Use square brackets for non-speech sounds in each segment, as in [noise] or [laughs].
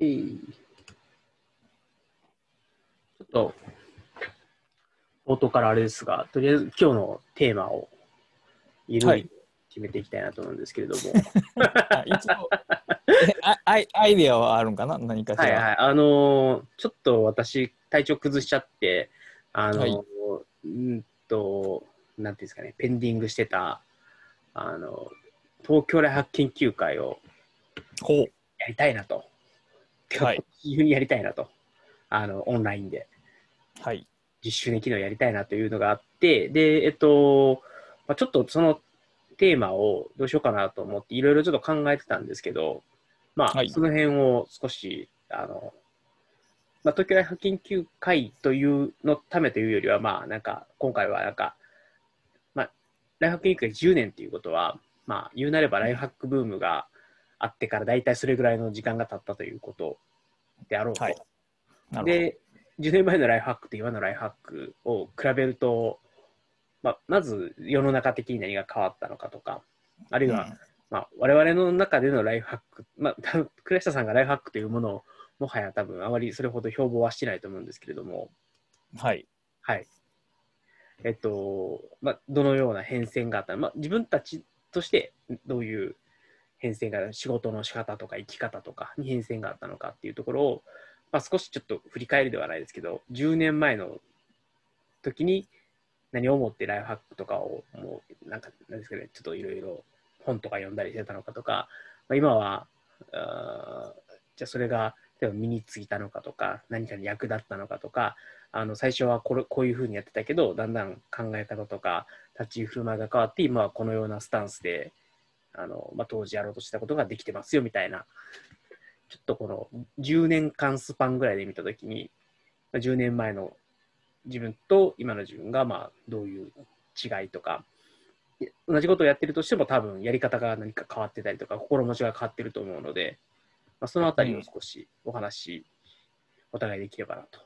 ちょっと、冒頭からあれですが、とりあえず今日のテーマをゆるはいい決めていきたいなと思うんですけれども、[laughs] あ一応アイアイディアはあるんかな？何かしら。はいはい、あのーちょっと私、体調崩しちゃって、あのーはうんと、なんていうんですかね、ペンディングしてた、あの、東京大学研究会を。やりたいなと。はい。急にやりたいなと。あの、オンラインで。はい。10周年記念をやりたいなというのがあって、で、えっと、まあ、ちょっとそのテーマをどうしようかなと思って、いろいろちょっと考えてたんですけど、まあ、はいその辺を少し、あの、まあ、東京大学研究会というのためというよりは、まあ、なんか、今回はなんか、まあ、ライフハック研究会10年ということは、まあ、言うなればライフハックブームがあってから大体それぐらいの時間が経ったということであろうと。はい。で、10年前のライフハックと今のライフハックを比べると、まあ、まず世の中的に何が変わったのかとか、あるいは、まあ、我々の中でのライフハック、まあ、倉下さんがライフハックというものをもはや多分あまりそれほど標榜はしてないと思うんですけれども、うんはい。はい。えっと、まあ、どのような変遷があったのまあ、自分たちとしてどういう変遷が、仕事の仕方とか生き方とかに変遷があったのかっていうところを、まあ、少しちょっと振り返りではないですけど、10年前の時に何を思ってライフハックとかを、もう、なんか、なんですかね、ちょっといろいろ本とか読んだりしてたのかとか、まあ、今は、あじゃあそれが、例えば身についたのかとか、何かに役立ったのかとか、あの最初はこれこういうふうにやってたけど、だんだん考え方とか立ち居振る舞いが変わって、今はこのようなスタンスで、あのまあ、当時やろうとしたことができてますよみたいな、ちょっとこの10年間スパンぐらいで見たときに、まあ10年前の自分と今の自分がまあどういう違いとか、い同じことをやってるとしても多分やり方が何か変わってたりとか、心持ちが変わってると思うので、まあ、そのあたりを少しお話、お互いできればなと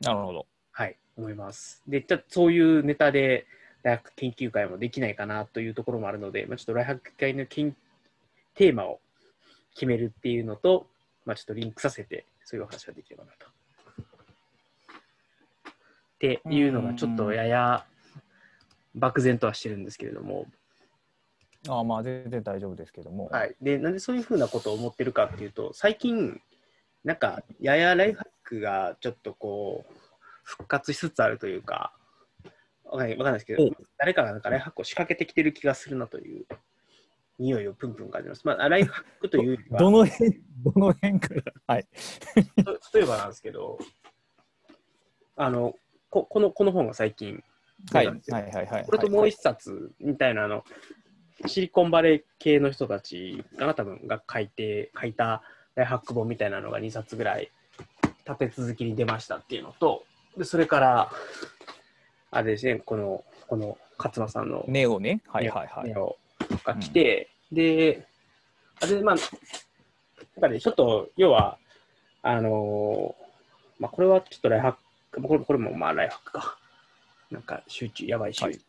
なるほど。はい、思います。で、じゃあそういうネタで大学研究会もできないかなというところもあるので、まあ、ちょっと大学会の研テーマを決めるっていうのと、まあ、ちょっとリンクさせて、そういうお話ができればなと。っていうのがちょっとやや漠然とはしてるんですけれども、ああまあ全然大丈夫ですけども。はい、でなんでそういうふうなことを思ってるかっていうと最近なんかややライフハックがちょっとこう復活しつつあるというかわかんないわかんないですけどお誰かがなんかライフハックを仕掛けてきてる気がするなという匂いをプンプン感じます。まあ、ライフハックというよりは [laughs] どの辺、どの辺から？はい。と [laughs] 例えばなんですけどあのここのこの本が最近はい。はいはいはい。これともう一冊みたいなあの、シリコンバレー系の人たちかな、多分が書いて、書いたライフハック本みたいなのが2冊ぐらい立て続きに出ましたっていうのと、でそれから、あれですね、この、この勝間さんのネオね。はいはいはい。ネオが来て、で、あれ、まあ、やっぱりちょっと、要は、あのーまあ、これはちょっとライフハック、これこれもまあライフハックか。なんか集中、やばい集中、はい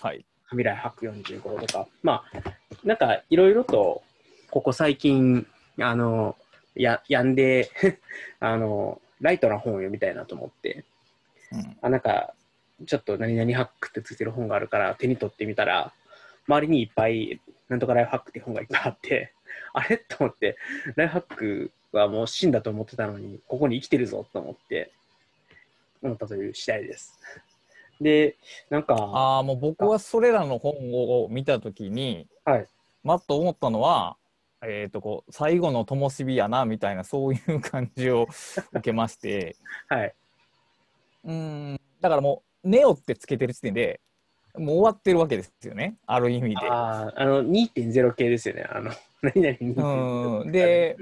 はい。未来ハック45とか、まあ、なんかいろいろと、ここ最近、あの、や、やんで、[laughs] あの、ライトな本を読みたいなと思って、うん。あ、なんか、ちょっと何々ハックってついてる本があるから手に取ってみたら、周りにいっぱい、なんとかライフハックって本がいっぱいあって、[laughs] あれ？と思って、ライフハックはもう死んだと思ってたのに、ここに生きてるぞと思って、思ったという次第です。で、なんか、ああ、もう僕はそれらの本を見たときに、はい。まっと思ったのは、えっ、とこう最後の灯火やなみたいなそういう感じを受けまして [laughs] はい。うーんだからもう「ネオ」ってつけてる時点でもう終わってるわけですよねある意味で。ああ、あの、2.0系ですよね。あの、何々2.0。うんで、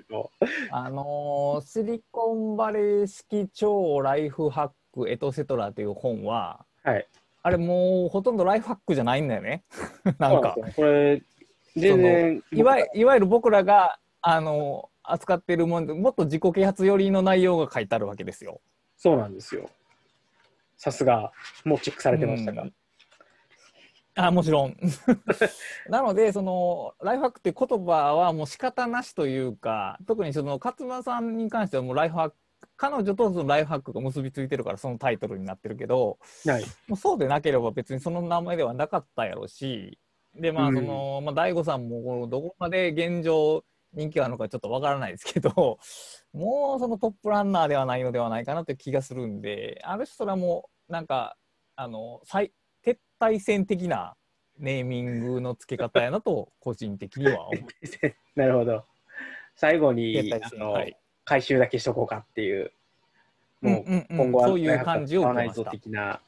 あのーシリコンバレー式超ライフハックエトセトラという本ははい。あれもうほとんどライフハックじゃないんだよね [laughs] なんかこれ、全然、いわいいわゆる僕らがあのー扱ってるもんでもっと自己啓発寄りの内容が書いてあるわけですよ。そうなんですよ。さすが、もうチェックされてましたか。うんあもちろん。[laughs] なのでそのライフハックって言葉はもう仕方なしというか特にその勝間さんに関してはもうライフハック彼女とそのライフハックが結びついてるからそのタイトルになってるけど、はい。もうそうでなければ別にその名前ではなかったやろしでまあその、まあ大悟さんもどこまで現状人気があるのかちょっとわからないですけど [laughs] もうそのトップランナーではないのではないかなという気がするんである種それはもうなんかあの最撤退戦的なネーミングの付け方やなと個人的には思う。[laughs] なるほど。最後にあの、戦はい回収だけしとこうかっていう、もう今後はそういう感じをないた的な。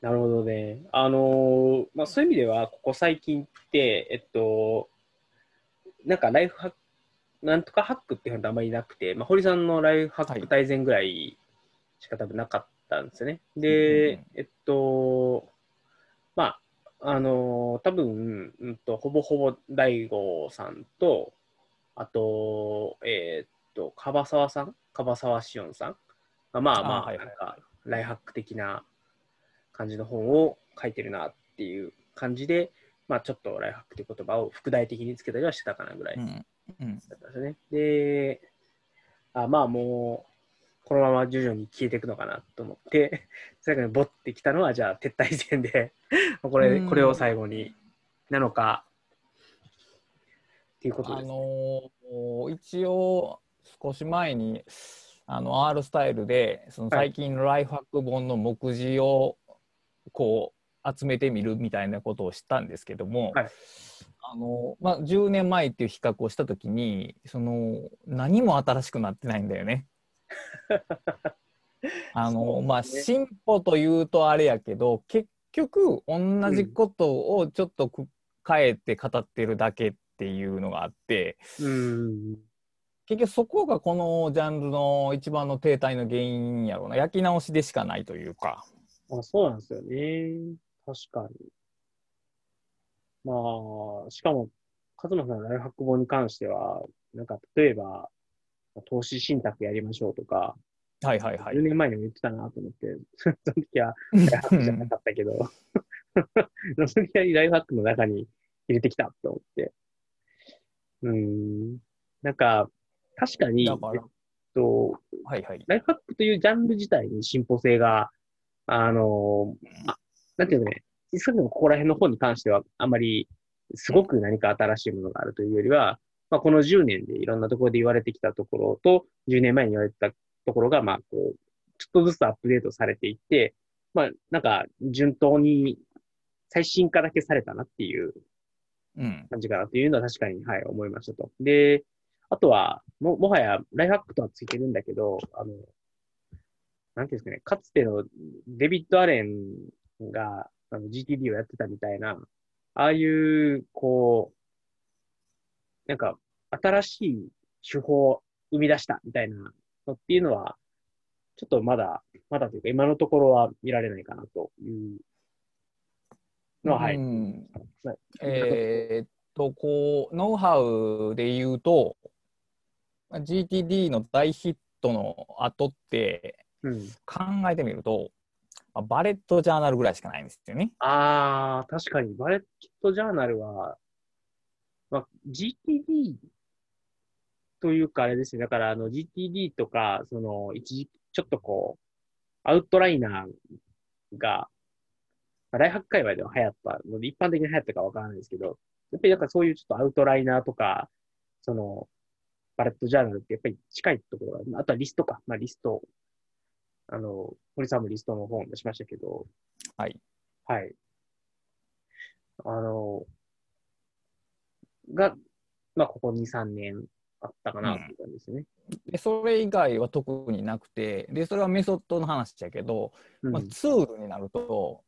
なるほどね。あのーまあ、そういう意味では、ここ最近って、えっと、なんかライフハック、なんとかハックっていうのはあんまりなくて、まあ、堀さんのライフハック大全ぐらいしか多分なかったんですよね。うんうんうでん、えっと、まあ、あのー多分、うんと、ほぼほぼ大悟さんと、あと、えーっと、樺沢さん？樺沢しおんさん？がまあまあ、あはいはい。なんか、ライフハック的な感じの本を書いてるなっていう感じで、まあちょっとライフハックという言葉を副題的につけたりはしてたかなぐらいだっうん。うんたんですよね。で、あまあもう、このまま徐々に消えていくのかなと思って、[laughs] 最後にボッてきたのは、じゃあ撤退戦で、[laughs] これうんこれを最後になのか、っていうことあです、ね。のー一応少し前にあの R スタイルでそのはい最近のライフハック本の目次をこう集めてみるみたいなことをしたんですけども、はいあのまあ、10年前っていう比較をした時にその何も新しくなってないんだよね。[laughs] あのまあ進歩というとあれやけど結局同じことをちょっとく変えて語ってるだけっていうのがあってうん。結局そこがこのジャンルの一番の停滞の原因やろうな焼き直しでしかないというか。あそうなんですよね。確かに。まあ、しかも、勝間さんのライフハック本に関しては、なんか、例えば、投資信託やりましょうとか、はいはいはい10。年前にも言ってたなと思って、[laughs] その時はライフハックじゃなかったけど、[laughs] その時はライフハックの中に入れてきたと思って。うん。なんか、確かに、えっと、はいはい。ライフハックというジャンル自体に進歩性が、あの、あなんていうのね、少なくともここら辺の本に関しては、あまり、すごく何か新しいものがあるというよりは、まあ、この10年でいろんなところで言われてきたところと、10年前に言われてたところが、まあ、こう、ちょっとずつアップデートされていって、まあ、なんか、順当に最新化だけされたなっていううん。感じかなというのは確かに、はい、思いましたと。で、あとは、も、もはや、ライフハックとはついてるんだけど、あの、なんていうんですかね、かつてのデビッド・アレンがあの GTD をやってたみたいな、ああいう、こう、なんか、新しい手法を生み出したみたいなのっていうのは、ちょっとまだ、まだというか、今のところは見られないかなというのは、はい。えーっと、こう、ノウハウで言うと、まあ GTD の大ヒットの後ってうん。考えてみると、まあバレットジャーナルぐらいしかないんですよね。ああ、確かに、バレットジャーナルは、まあ、GTD というか、あれですね。だから、あの、GTD とか、その、一時期、ちょっとこう、アウトライナーが、まあライフハック界隈では流行ったので、一般的に流行ったかわからないですけど、やっぱりなんかそういうちょっとアウトライナーとか、その、バレットジャーナルってやっぱり近いところがある、あとはリストか。まあ、リスト、あの、堀さんもリストの本を出しましたけど、はい。はい。あの、が、まあ、ここ2、3年あったかなっていう感じですね。でそれ以外は特になくて、で、それはメソッドの話だけど、うん。まあ、ツールになると、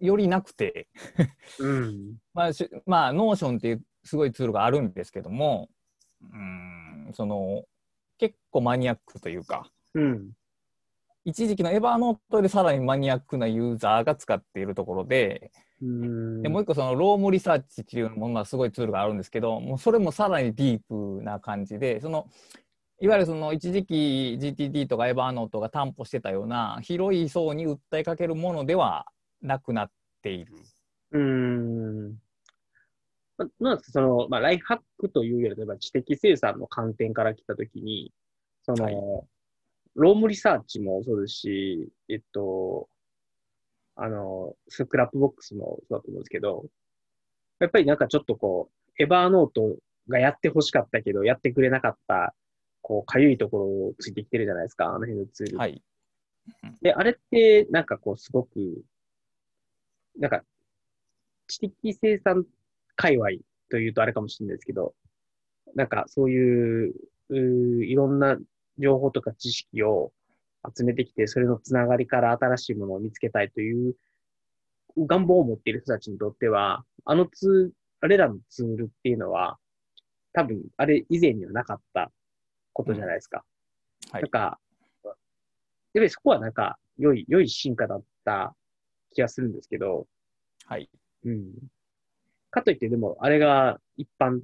よりなくて、うん。[laughs] まあ、しまあ、 Notion っていうすごいツールがあるんですけども、うん、その、結構マニアックというか、うん。一時期のエヴァーノートでさらにマニアックなユーザーが使っているところで、うん。でもう一個そのロームリサーチっていうものはすごいツールがあるんですけど、もうそれもさらにディープな感じで、そのいわゆるその一時期 GTD とかエヴァーノートが担保してたような広い層に訴えかけるものではなくなっている。うーん。まなんですかその、まあ、ライフハックというより、例えば知的生産の観点から来たときに、その、はいロームリサーチもそうですし、えっと、あの、スクラップボックスもそうだと思うんですけど、やっぱりなんかちょっとこう、エバーノートがやって欲しかったけど、やってくれなかった、こう、かゆいところをついてきてるじゃないですか、あの辺のツール。はい。で、あれって、なんかこう、すごく、なんか、知的生産界隈というとあれかもしれないですけど、なんかそういう、うーいろんな情報とか知識を集めてきて、それのつながりから新しいものを見つけたいという願望を持っている人たちにとっては、あのツあれらのツールっていうのは、多分、あれ以前にはなかったことじゃないですか。はいなんか、やっぱりそこはなんか、良い、良い進化だった気がするんですけど、はい。うん。かといって、でも、あれが一般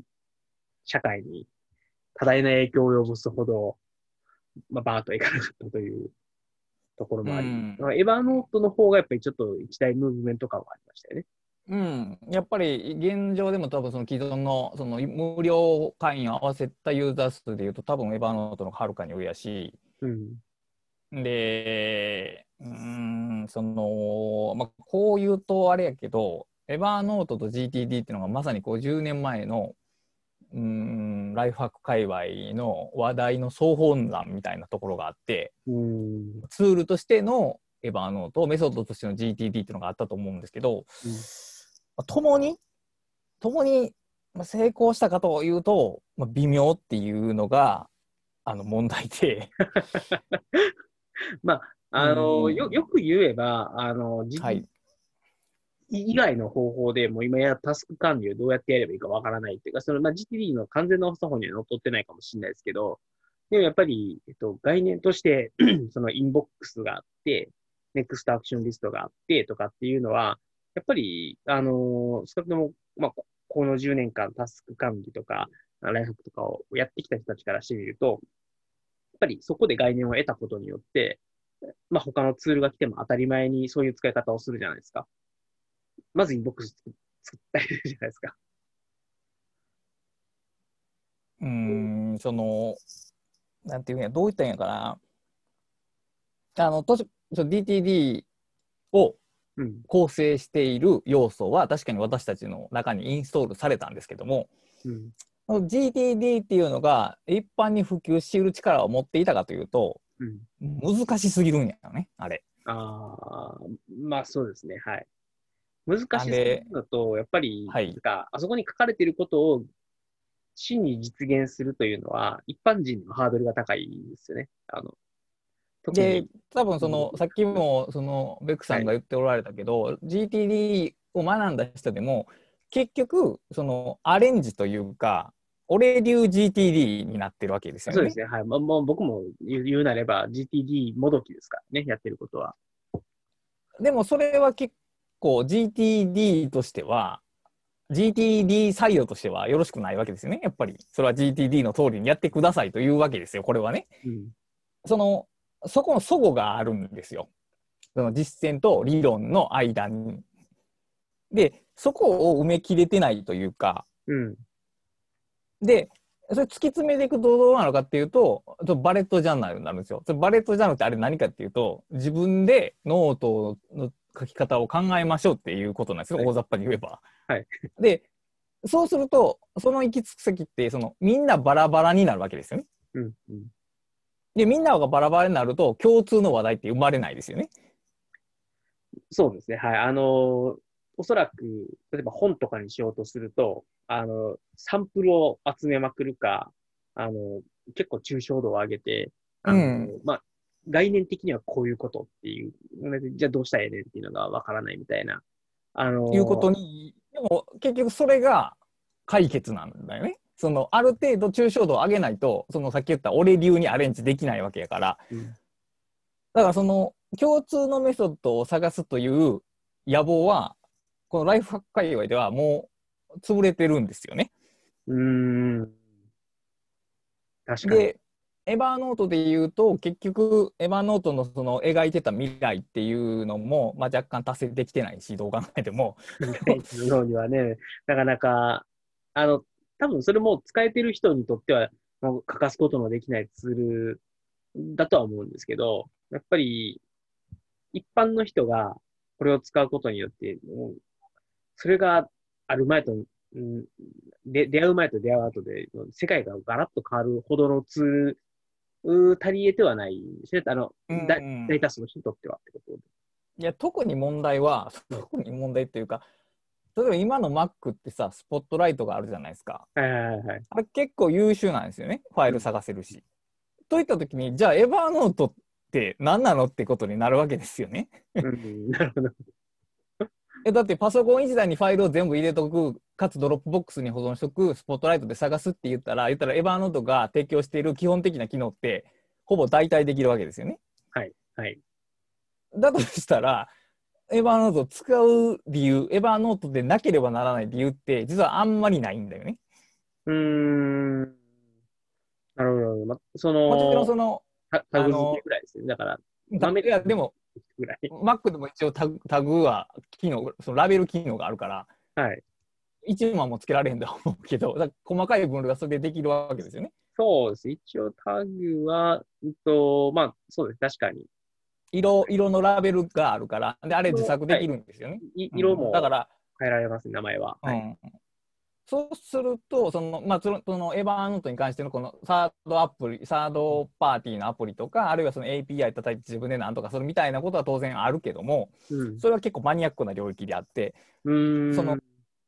社会に多大な影響を及ぼすほど、まあ、バーッとはいかなかったというところもあり、うんエヴァーノートの方がやっぱりちょっと一大ムーブメント感はありましたよね。うん、やっぱり現状でも多分その既存のその無料会員を合わせたユーザー数でいうと多分エヴァーノートのはるかに上やし、うん。で、うーん、その、まあ、こう言うとあれやけど、エヴァーノートと GTD っていうのがまさに50年前の、うーん、ライフハック界隈の話題の総本山みたいなところがあって、うん。ツールとしてのエヴァーノート、メソッドとしての GTD っていうのがあったと思うんですけど、うん。まあ共に、共にまあ成功したかというと、まあ、微妙っていうのが、あの問題で、[laughs] まあ、あの、うん。よ、よく言えば、あの、実はい、以外の方法でもう今やタスク管理をどうやってやればいいかわからないっていうか、その、まあ、GTD の完全な作法には乗っ取ってないかもしれないですけど、でもやっぱり、えっと、概念として、[clears throat] そのインボックスがあって、ネクストアクションリストがあってとかっていうのは、やっぱり、あの、少なくとも、まあ、この10年間タスク管理とか、ライフとかをやってきた人たちからしてみると、やっぱりそこで概念を得たことによって、まあ、他のツールが来ても当たり前にそういう使い方をするじゃないですか。まずインボックス作作ったりじゃないですか。うーん、その、なんていうんや、どういったんやかな。あの、とし DTD をうん。構成している要素は確かに私たちの中にインストールされたんですけども、うん。GTD っていうのが一般に普及しうる力を持っていたかというと、うん。難しすぎるんやよね、あれ。ああ、まあそうですね。はい。難しあすぎれるのと、やっぱり、はいあそこに書かれていることを真に実現するというのは、一般人のハードルが高いですよね。あの、特でに、多分その、さっきもそのベックさんが言っておられたけど、GTD を学んだ人でも結局そのアレンジというか俺流 GTD になってるわけですよね。そうですね。はい。まあ、もう僕も言う言うなれば GTD もどきですからね、やってることは。でもそれは結構 GTD としては GTD サイドとしてはよろしくないわけですよね。やっぱりそれは GTD の通りにやってくださいというわけですよ。これはね。うん。そのそこの齟齬があるんですよ。その実践と理論の間に。で、そこを埋めきれてないというか、うん。で、それ突き詰めていくとどうなのかっていうと、とバレットジャーナルになるんですよ。それバレットジャーナルってあれ何かっていうと、自分でノートの書き方を考えましょうっていうことなんですよ、はい大雑把に言えば。はいで、そうすると、その行き着く先って、そのみんなバラバラになるわけですよね。うん。うん。で、みんながバラバラになると、共通の話題って生まれないですよね。そうですね。はい。あの、おそらく、例えば本とかにしようとすると、あの、サンプルを集めまくるか、あの、結構抽象度を上げて、あの、うんまあ、概念的にはこういうことっていう、じゃあどうしたらええねんっていうのがわからないみたいな。あの、いうことに、でも結局それが解決なんだよね。そのある程度抽象度を上げないと、そのさっき言った俺流にアレンジできないわけやから、うんだからその共通のメソッドを探すという野望は、このライフハック界隈ではもう潰れてるんですよね。うーん。確かに。で、エヴァーノートで言うと結局エヴァーノートのその描いてた未来っていうのも、まあ、若干達成できてないしどう考えても。のにはね、なかなか、あの、多分それも使えてる人にとっては、もう欠かすことのできないツールだとは思うんですけど、やっぱり一般の人がこれを使うことによって、もうそれがある前と、うん、で出会う前と出会う後で、世界がガラッと変わるほどのツール足りえてはないですね。あの、うんうん、大多数の人にとってはってことで。いや、特に問題は、特に問題っていうか、例えば今の Mac ってさ、スポットライトがあるじゃないですか。はいはいはい。あれ結構優秀なんですよね。ファイル探せるし。うん、といったときに、じゃあ、エヴァーノートって何なのってことになるわけですよね。うん、なるほど。えだってパソコン一台にファイルを全部入れとく、かつドロップボックスに保存しとく、スポットライトで探すって言ったら、言ったらエヴァーノートが提供している基本的な機能って、ほぼ代替できるわけですよね。はい。はい。だとしたら、エヴァーノートを使う理由、エヴァーノートでなければならない理由って、実はあんまりないんだよね。うーん。なるほど。ま、その、もちろんその、タグ付けぐらいですね。だから、いや、でも、Mac でも一応タグタグは機能、そのラベル機能があるから、はい。一万もつけられへんと思うけど、細かい分類がそれでできるわけですよね。そうです。一応タグは、うんと、まあ、そうです。確かに。色、色のラベルがあるから、で、あれ自作できるんですよね。はい、色も、だから、変えられます、名前は。はい、そうすると、その、まあ、その、そのエヴァーノートに関してのこのサードアプリ、サードパーティーのアプリとか、あるいはその API 叩いて自分でなんとかするみたいなことは当然あるけども、うん、それは結構マニアックな領域であって、その、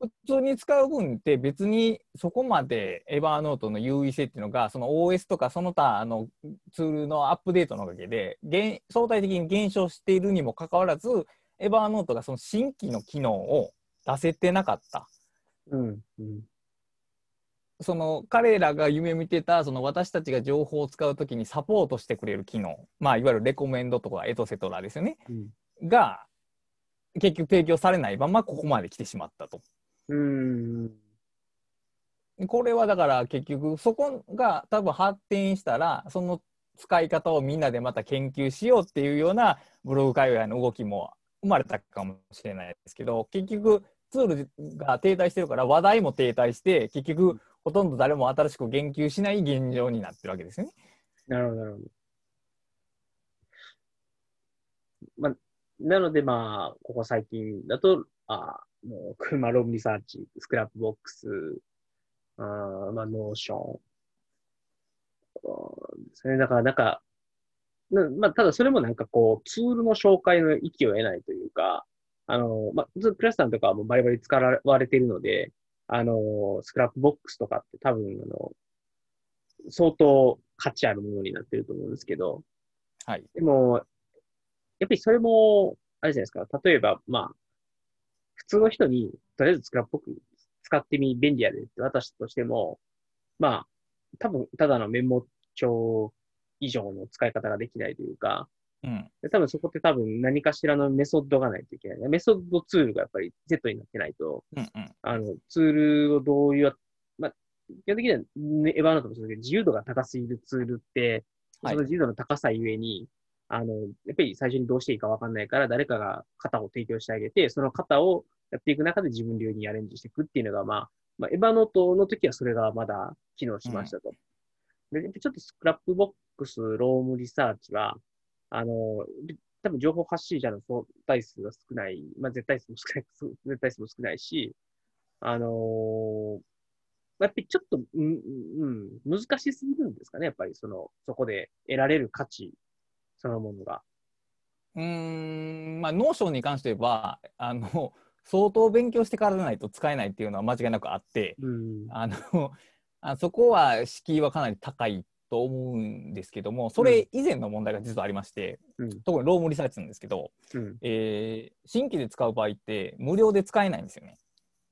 普通に使う分って別にそこまでエヴァーノートの優位性っていうのがその OS とかその他のツールのアップデートのおかげで相対的に減少しているにもかかわらずエヴァーノートがその新規の機能を出せてなかった。うんうん、その彼らが夢見てたその私たちが情報を使うときにサポートしてくれる機能、まあ、いわゆるレコメンドとかエトセトラですよね、うん、が結局提供されないままここまで来てしまったと。うんこれはだから結局そこが多分発展したらその使い方をみんなでまた研究しようっていうようなブログ界隈の動きも生まれたかもしれないですけど結局ツールが停滞してるから話題も停滞して結局ほとんど誰も新しく言及しない現状になってるわけですよね。なるほど、なるほど。まあ、なので、まあ、ここ最近だと、あもう、ロームリサーチ、スクラップボックス、あまあ、ノーション。それだから、なんか、まあ、ただそれもなんかこう、ツールの紹介の域を出ないというか、あの、まあ、倉下さんとかはもうバリバリ使われているので、あの、スクラップボックスとかって多分、あの、相当価値あるものになってると思うんですけど、はい。でも、やっぱりそれも、あれじゃないですか。例えば、まあ、普通の人に、とりあえずスクラップボックス使ってみ、便利やでって渡したとしても、まあ、多分、ただのメモ帳以上の使い方ができないというか、うん、で多分そこって多分何かしらのメソッドがないといけない。メソッドツールがやっぱりセットになってないと、うんうん、あの、ツールをどういう、まあ、基本的には、ね、エヴァーノートもそうですけど、自由度が高すぎるツールって、その自由度の高さゆえに、はい、あの、やっぱり最初にどうしていいかわかんないから、誰かが型を提供してあげて、その型をやっていく中で自分流にアレンジしていくっていうのが、まあ、まあ、エヴァノートの時はそれがまだ機能しましたと。うん、で、ちょっとスクラップボックス、ロームリサーチは、あの、多分情報発信者の相対数が少ない、まあ絶対数も少ない、[laughs] 絶対数も少ないし、あのー、やっぱりちょっと、うん、うん、難しすぎるんですかね、やっぱりその、そこで得られる価値そのものが。うん、まあ、ノーションに関しては、あの、相当勉強してからでないと使えないっていうのは間違いなくあって、うん、あの、あそこは敷居はかなり高いと思うんですけどもそれ以前の問題が実はありまして、うん、特にロームリサーチなんですけど、うん、えー、新規で使う場合って無料で使えないんですよね。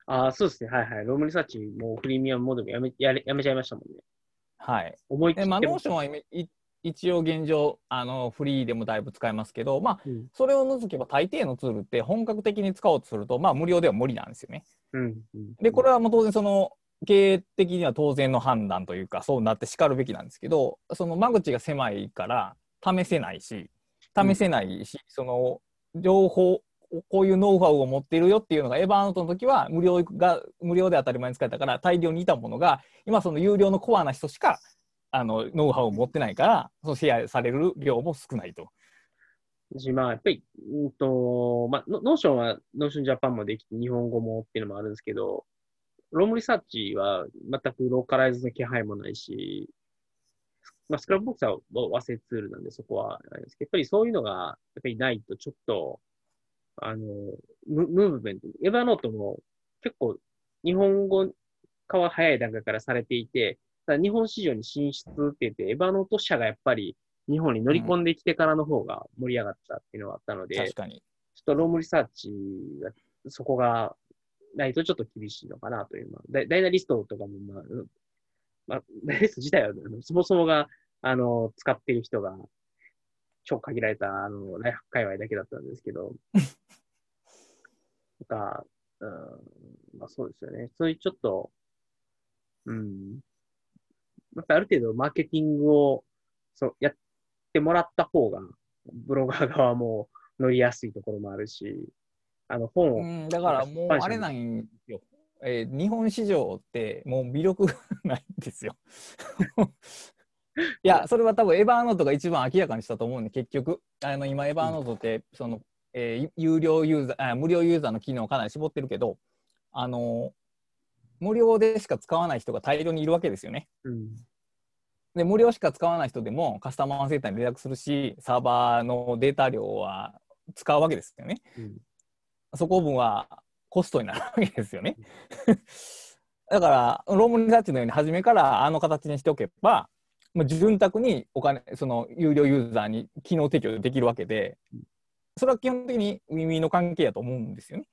ああ、そうですね。はいはい。ロームリサーチもフリーミアムモデルやめややめちゃいましたもんね。はい。思い切って。まあ、ノーションは一応現状あのフリーでもだいぶ使えますけど、まあ、うん、それを除けば大抵のツールって本格的に使おうとすると、まあ、無料では無理なんですよね。うん、でこれはもう当然その経営的には当然の判断というかそうなってしかるべきなんですけどその間口が狭いから試せないし試せないし、その情報こういうノウハウを持っているよっていうのがエヴァーノートの時は無料が無料で当たり前に使えたから大量にいたものが今その有料のコアな人しかあのノウハウを持ってないからそのシェアされる量も少ないと。し、まあ、やっぱり、うんと、まあ、ノノーションは、ノーションジャパンもできて、日本語もっていうのもあるんですけど、ロームリサーチは全くローカライズの気配もないし、まあ、スクラップボックスは和製ツールなんで、そこはあれですけど、やっぱりそういうのが、やっぱりないと、ちょっと、あの、ムムーブメント、エヴァノートも結構、日本語化は早い段階からされていて、ただ日本市場に進出って言って、エヴァノート社がやっぱり日本に乗り込んできてからの方が盛り上がったっていうのがあったので、確かに。ちょっとロームリサーチが、そこがないとちょっと厳しいのかなというのは、ダイナリストとかも、まあ、うん。まあ、ダイナリスト自体は、そもそもが、あの、使っている人が、超限られた、あの、ライフ界隈だけだったんですけど、[laughs] なんか、うん、まあそうですよね。そういうちょっと、うん、やっぱりある程度マーケティングを、そう、やってもらった方が、ブロガー側も乗りやすいところもあるし、あの本を、うん、だからもうあれなんよ。えー日本市場ってもう魅力がないんですよ。[laughs] いや、それは多分エヴァーノートが一番明らかにしたと思うんで、結局、あの今、エヴァーノートって、その、えー有料ユーザーあ、無料ユーザーの機能をかなり絞ってるけど、あの無料でしか使わない人が大量にいるわけですよね。うん、で、無料しか使わない人でもカスタマーセンターに連絡するし、サーバーのデータ量は使うわけですよね。うん、そこ分はコストになるわけですよね。だから、ロームリサーチのように初めからあの形にしておけば、まあ、潤沢にお金、その有料ユーザーに機能提供できるわけで、それは基本的にウィンウィンの関係やと思うんですよね。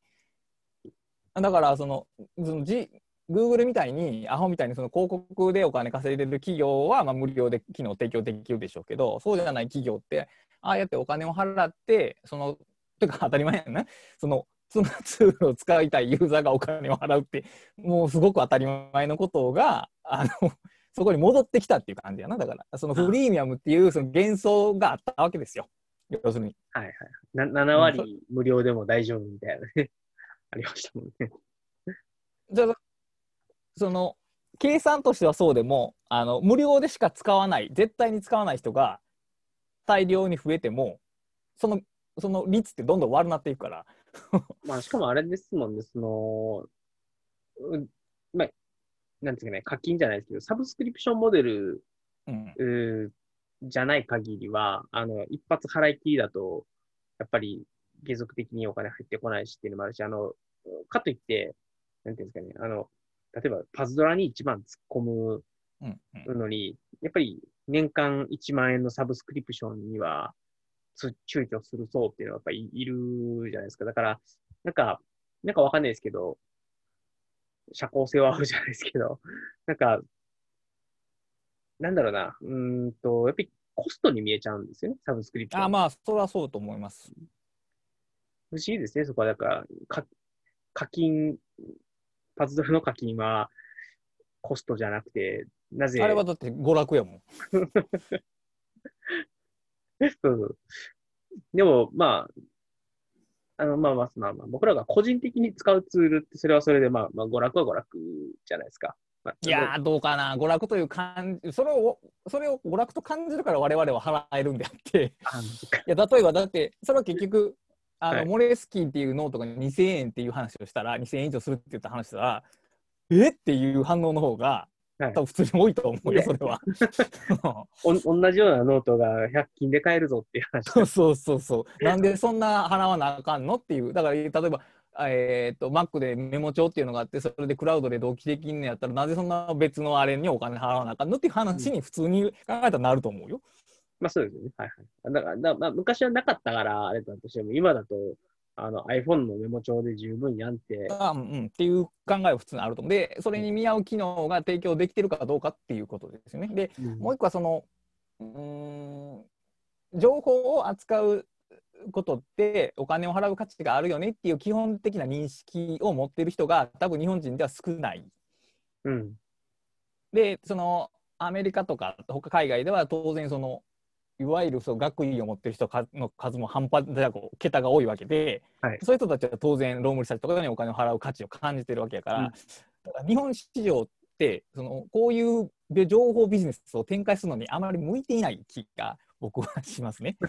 だから、その、その G、Google みたいに、アホみたいにその広告でお金稼いでる企業は、まあ、無料で機能提供できるでしょうけど、そうじゃない企業って、ああやってお金を払って、その、てか当たり前やんな、その、そのツールを使いたいユーザーがお金を払うって、もうすごく当たり前のことが、あの、[laughs] そこに戻ってきたっていう感じやな。だから、そのフリーミアムっていうその幻想があったわけですよ。要するに。はいはい。な7割無料でも大丈夫みたいなね。[laughs] ありましたもんね。じゃあその計算としてはそうでもあの無料でしか使わない絶対に使わない人が大量に増えてもそのその率ってどんどん悪くなっていくから。まあ、しかもあれですもんね、その、うんまあ、なんていうかね、課金じゃないですけど、サブスクリプションモデルうん。じゃない限りは、あの、一発払い切りだと、やっぱり継続的にお金入ってこないしっていうのもあるし、あの、かといって、なんていうんですかね、あの、例えばパズドラに一番突っ込むうんうん。のに、やっぱり年間1万円のサブスクリプションにはつ躊躇する層っていうのはやっぱりいるじゃないですか。だから、なんか、なんかわかんないですけど、社交性はあるじゃないですけど、[laughs] なんか、なんだろうな、うーんと、やっぱりコストに見えちゃうんですよね、サブスクリプション。あまあそれはそうと思います不思議ですね、そこは。だから、か課金、パズドラの課金はコストじゃなくて、なぜ、あれはだって娯楽やもんそ [laughs] [laughs] うそう。でも、まあ、あの、まあまあ、まあまあ、僕らが個人的に使うツールって、それはそれで、まあ、まあ、娯楽は娯楽じゃないですか。まあ、いやーどうかな娯楽という感じそれをそれを娯楽と感じるから我々は払えるんであって。いや例えばだってそれは結局あの、はい。モレスキンっていうノートが2000円っていう話をしたら2000円以上するって言った話したらえ？っていう反応の方がはい多分普通に多いと思うよ、それは。お [laughs] 同じようなノートが100均で買えるぞっていう話。そう [laughs] そうそうそう。なんでそんな払わなあかんのっていう。だから例えば、えー、と Mac でメモ帳っていうのがあってそれでクラウドで同期できんのやったらなぜそんな別のあれにお金払わなあかんのっていう話に普通に考えたらなると思うよ。まあそうですよね。はいはい。だから、だまあ、昔はなかったから、あれだとしても、今だと、あの iPhone のメモ帳で十分やんって、あうんうん、っていう考えは普通にあると思う。でそれに見合う機能が提供できてるかどうかっていうことですよね。でもう一個はそのうーん情報を扱うことってお金を払う価値があるよねっていう基本的な認識を持ってる人が多分日本人では少ない。うん。で、そのアメリカとか他海外では当然そのいわゆるその学位を持ってる人の数も半端なく桁が多いわけで、はいそういう人たちは当然ロームリサーチとかにお金を払う価値を感じてるわけやから、うんだから日本市場ってそのこういう情報ビジネスを展開するのにあまり向いていない気が僕はしますね。[laughs]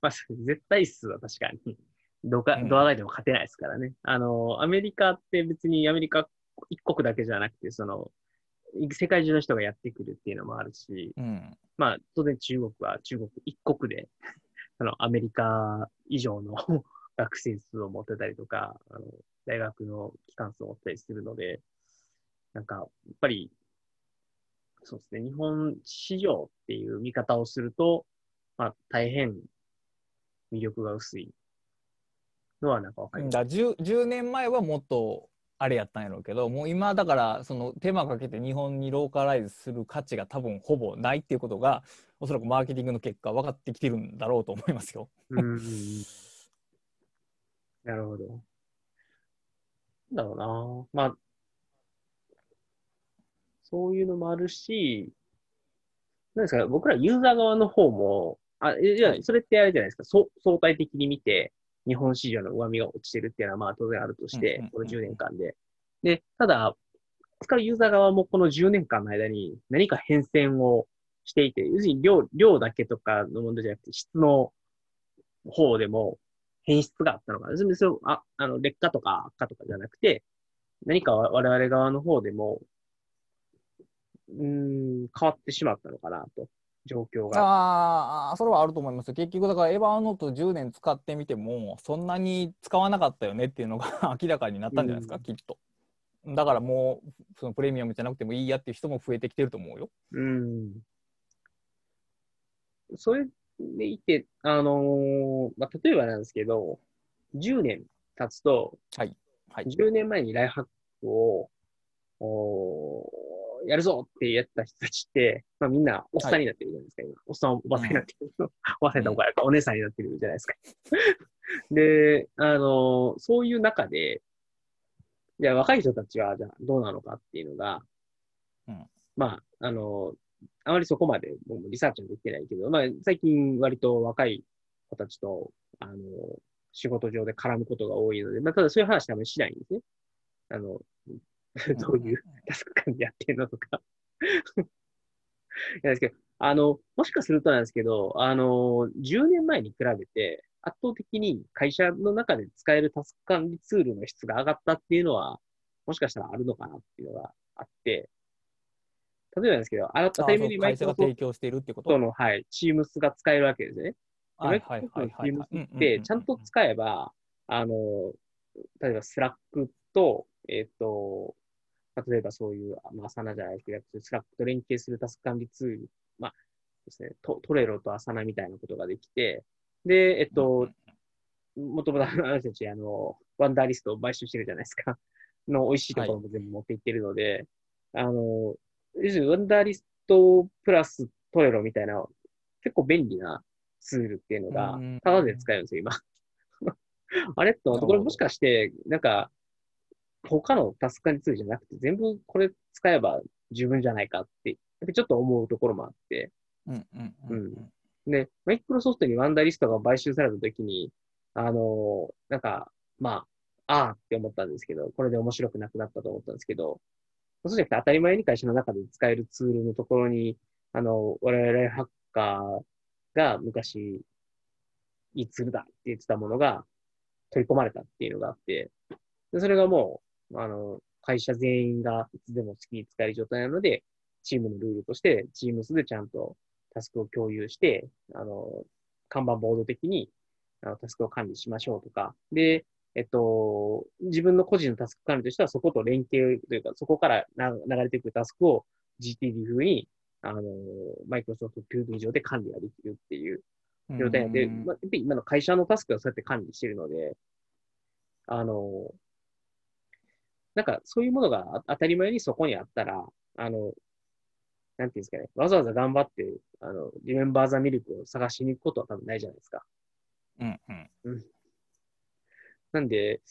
まあ、絶対数は確かに、どか、うんどあがいても勝てないですからね。あの、アメリカって別にアメリカ一国だけじゃなくて、その、世界中の人がやってくるっていうのもあるし、うんまあ、当然中国は中国一国で、[laughs] あの、アメリカ以上の [laughs] 学生数を持ってたりとか、あの、大学の機関数を持ったりするので、なんか、やっぱり、そうですね、日本市場っていう見方をすると、まあ、大変魅力が薄いのはなんかわかります。だから 10, 10年前はもっとあれやったんやろうけどもう今だからその手間かけて日本にローカライズする価値が多分ほぼないっていうことがおそらくマーケティングの結果分かってきてるんだろうと思いますよ。うん。なるほど。なんだろうな。まあ、そういうのもあるし、なんですか、僕らユーザー側の方も、あ、いや、それってあれじゃないですか、そ相対的に見て、日本市場の上見が落ちてるっていうのはまあ当然あるとしてこの10年間で。で、ただ、使うユーザー側もこの10年間の間に何か変遷をしていて、要するに量、量だけとかの問題じゃなくて、質の方でも変質があったのかな。別にそれあ、あの、劣化とか悪化とかじゃなくて、何か我々側の方でも、うーん、変わってしまったのかなと、状況が。ああそれはあると思いますよ結局だからエヴァーノート10年使ってみてもそんなに使わなかったよねっていうのが [laughs] 明らかになったんじゃないですか、うんきっと。だからもうそのプレミアムじゃなくてもいいやっていう人も増えてきてると思うよ。うん。それでいて、あのーまあ、例えばなんですけど、10年経つと、はい。はい。10年前にライフハックを、おーやるぞってやった人たちって、まあみんなおっさんになってるじゃないですか、今。おっさん、おばさんになってる。[laughs] おばさんとおかお姉さんになってるじゃないですか。[laughs] で、あのーそういう中で、じゃあ若い人たちは、じゃあどうなのかっていうのが、うんまあ、あのーあまりそこまで僕もリサーチはできてないけど、まあ最近割と若い子たちと、あのー仕事上で絡むことが多いので、まあただそういう話はあまりしないんですね。あの、[laughs] どういうタスク管理やってるのとか。[laughs] いやですけど、あの、もしかするとなんですけど、あの、10年前に比べて、圧倒的に会社の中で使えるタスク管理ツールの質が上がったっていうのは、もしかしたらあるのかなっていうのがあって、例えばなんですけど、あ当たり前に会社が提供しているってこと？トの、はい、チームスが使えるわけですね。はいはいはいはいマイクロソフトのはい Teams って、ちゃんと使えば、あの、例えばスラックと、えっ、と、例えばそういう、まあ、アサナじゃないですけど、スラックと連携するタスク管理ツール、まあですね、トトレロとアサナみたいなことができて、で、えっと、もともとあの人たち、あの、ワンダーリストを買収してるじゃないですか。の美味しいところも全部持っていってるので、あの、要するにワンダーリストプラストレロみたいな、結構便利なツールっていうのがうん、タダで使えるんですよ、今。[laughs] あれとこれもしかして、なんか、他のタスク管理ツールじゃなくて、全部これ使えば十分じゃないかって、やっぱりちょっと思うところもあって、うんうんうんうん。で、マイクロソフトにワンダーリストが買収されたときに、あのなんか、まあ、ああって思ったんですけど、これで面白くなくなったと思ったんですけど、そうじゃなくて当たり前に会社の中で使えるツールのところに、あの、我々ハッカーが昔、いいツールだって言ってたものが取り込まれたっていうのがあって、でそれがもう、あの、会社全員がいつでも好きに使える状態なので、チームのルールとして、チームスでちゃんとタスクを共有して、あの、看板ボード的にあのタスクを管理しましょうとか、で、えっと、自分の個人のタスク管理としては、そこと連携というか、そこからな流れてくるタスクを GTD 風に、あの、マイクロソフト Do 上で管理ができるっていう状態で、うんまあ、やっぱり今の会社のタスクはそうやって管理しているので、あの、なんかそういうものがあ当たり前にそこにあったら、あの、なんていうんですかね、わざわざ頑張って、あの、リメンバーザミルクを探しに行くことは多分ないじゃないですか。うんうんなんで、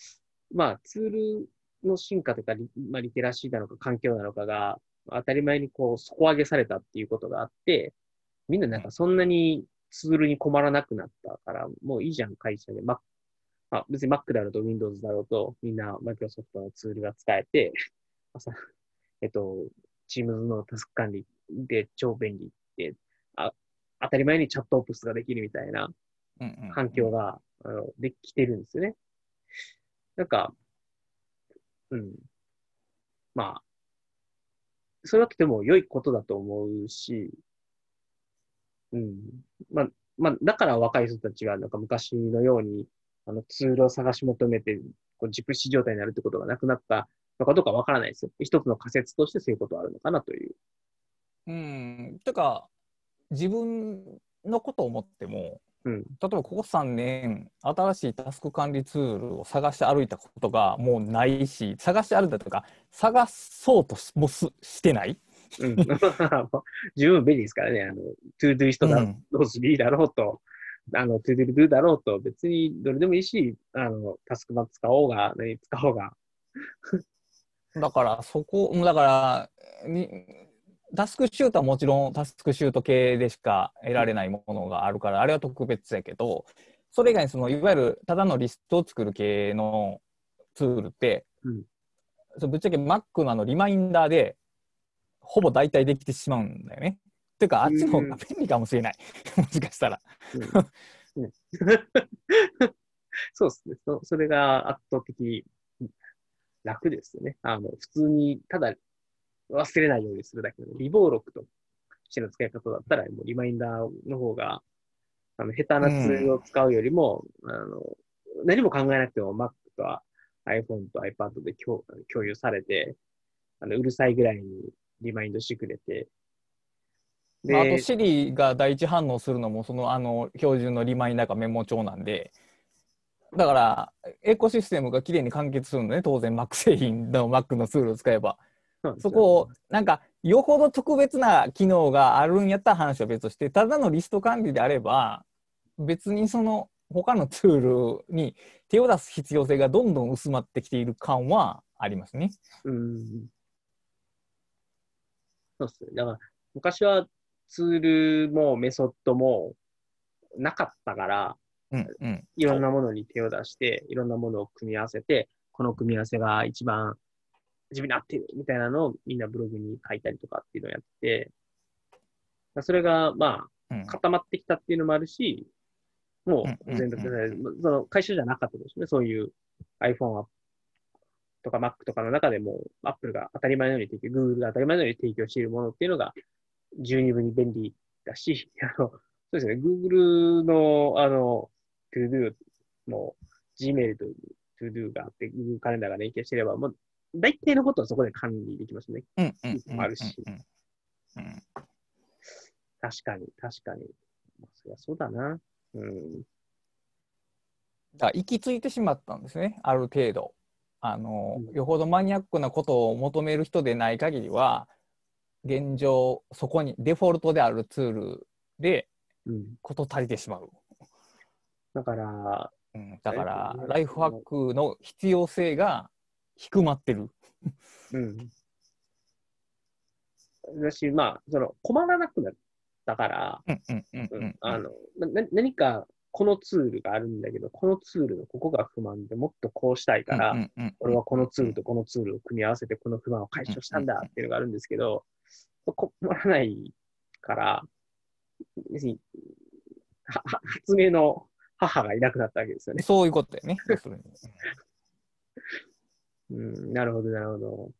まあ、ツールの進化とか、リまあ、リテラシーなのか環境なのかが、当たり前にこう、底上げされたっていうことがあって、みんななんかそんなにツールに困らなくなったから、もういいじゃん、会社で。Mac まあ、別に Mac だろうと Windows だろうと、みんな Microsoft のツールが使えて、[laughs] 朝えっと、Teams のタスク管理で超便利で、あ当たり前にチャットオプスができるみたいなうんうん環境が、あのできてるんですよね。なんか、うん。まあ、それはとても良いことだと思うし、うん。まあ、まあ、だから若い人たちは、なんか昔のように、あの、ツールを探し求めて、こう、熟死状態になるってことがなくなったのかどうかわからないですよ。一つの仮説としてそういうことはあるのかなという。うん、てか自分のことを思ってもうん。例えばここ3年新しいタスク管理ツールを探して歩いたことがもうないし探して歩いたとか探そうとしもすしてない、うん。[laughs] 十分便利ですからね。あの、 Todoist だうんろうし、リーだろうと、あの、トゥードゥドゥだろうと、別にどれでもいいし、あの、タスクマップ使おうが、何使おうが。だからそこだからにタスクシュートはもちろんタスクシュート系でしか得られないものがあるからあれは特別やけどそれ以外にそのいわゆるただのリストを作る系のツールって、うんそうぶっちゃけ Mac のあのリマインダーでほぼ大体できてしまうんだよね。ていうかあっちの方が便利かもしれない、[laughs] もしかしたら。うんうん [laughs] そうですねそ。それが圧倒的楽ですよね。あの、普通に、ただ忘れないようにするだけの、リボー録としての使い方だったら、もうリマインダーの方が、あの、下手なツールを使うよりも、あの、何も考えなくても Mac と iPhone と iPad で共共有されて、あの、うるさいぐらいにリマインドしてくれて、まあ、あと Siri が第一反応するのもそのあの標準のリマインダーかメモ帳なんでだからエコシステムがきれいに完結するのね当然 Mac 製品の Mac のツールを使えばそこをなんかよほど特別な機能があるんやったら話は別としてただのリスト管理であれば別にその他のツールに手を出す必要性がどんどん薄まってきている感はありますね。うん。そうっすね。だから、昔はツールもメソッドもなかったから、うんうん、いろんなものに手を出して、いろんなものを組み合わせて、この組み合わせが一番自分に合ってるみたいなのをみんなブログに書いたりとかっていうのをやって、それが、まうん。あ、固まってきたっていうのもあるし、もうんう全然、その会社じゃなかったですね。そういう iPhone とか Mac とかの中でも Apple が当たり前のように提供、Google が当たり前のように提供しているものっていうのが十二分に便利だし、[laughs] あの、そうですね、Google の、あの、ToDo も Gmail と ToDo があって、Google カレンダーが連携してれば、もう大体のことはそこで管理できますね。うんうんあるしうんうん確かに、確かに。まあそりゃそうだな。うん。だ行き着いてしまったんですねある程度あの、うんよほどマニアックなことを求める人でない限りは現状そこにデフォルトであるツールでうん。事足りてしまう、だから、うん、だからえライフハックの必要性が低まってる。うん。だし、まあ、その、困らなくなったから、うんうんうんううん。ん。あの、な何か、このツールがあるんだけど、このツールのここが不満でもっとこうしたいから、俺はこのツールとこのツールを組み合わせてこの不満を解消したんだっていうのがあるんですけど、困らないから、別に、はは発明の母がいなくなったわけですよね。そういうことだよね。うん、なるほど、なるほど。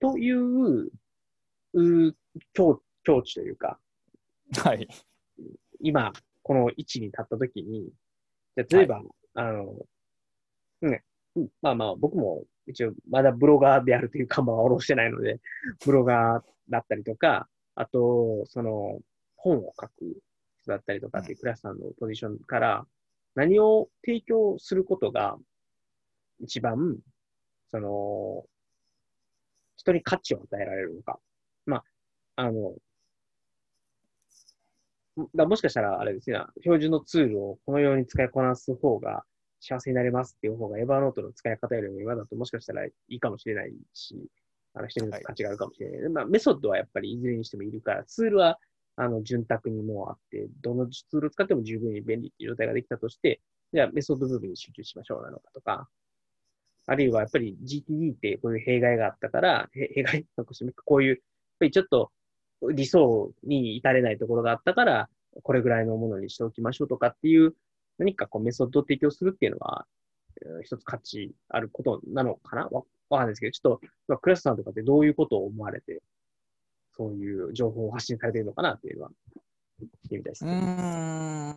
という、う境境地というか、はい。今、この位置に立ったときに、じゃあ例えば、あの、ね、うん。まあまあ、僕も一応、まだブロガーであるという看板は下ろしてないので、ブロガーだったりとか、あと、その、本を書く人だったりとかっていうクラスさんのポジションから、何を提供することが一番、その、人に価値を与えられるのか。まあ、あの、だもしかしたら、あれですね、標準のツールをこのように使いこなす方が幸せになれますっていう方がエヴァーノートの使い方よりも今だともしかしたらいいかもしれないし、あの人に価値があるかもしれない。はい、まあ、メソッドはやっぱりいずれにしてもいるから、ツールはあの潤沢にもうあって、どのツールを使っても十分に便利っていう状態ができたとして、じゃあメソッド部分に集中しましょうなのかとか、あるいはやっぱり GTD ってこういう弊害があったから、[laughs] 弊害、こういう、やっぱりちょっと理想に至れないところがあったから、これぐらいのものにしておきましょうとかっていう、何かこうメソッドを提供するっていうのは、一つ価値あることなのかな？わわかんないですけど、ちょっと、まあ、クラスさんとかってどういうことを思われて、そういう情報を発信されているのかなっていうのは、聞いてみたいです、ね。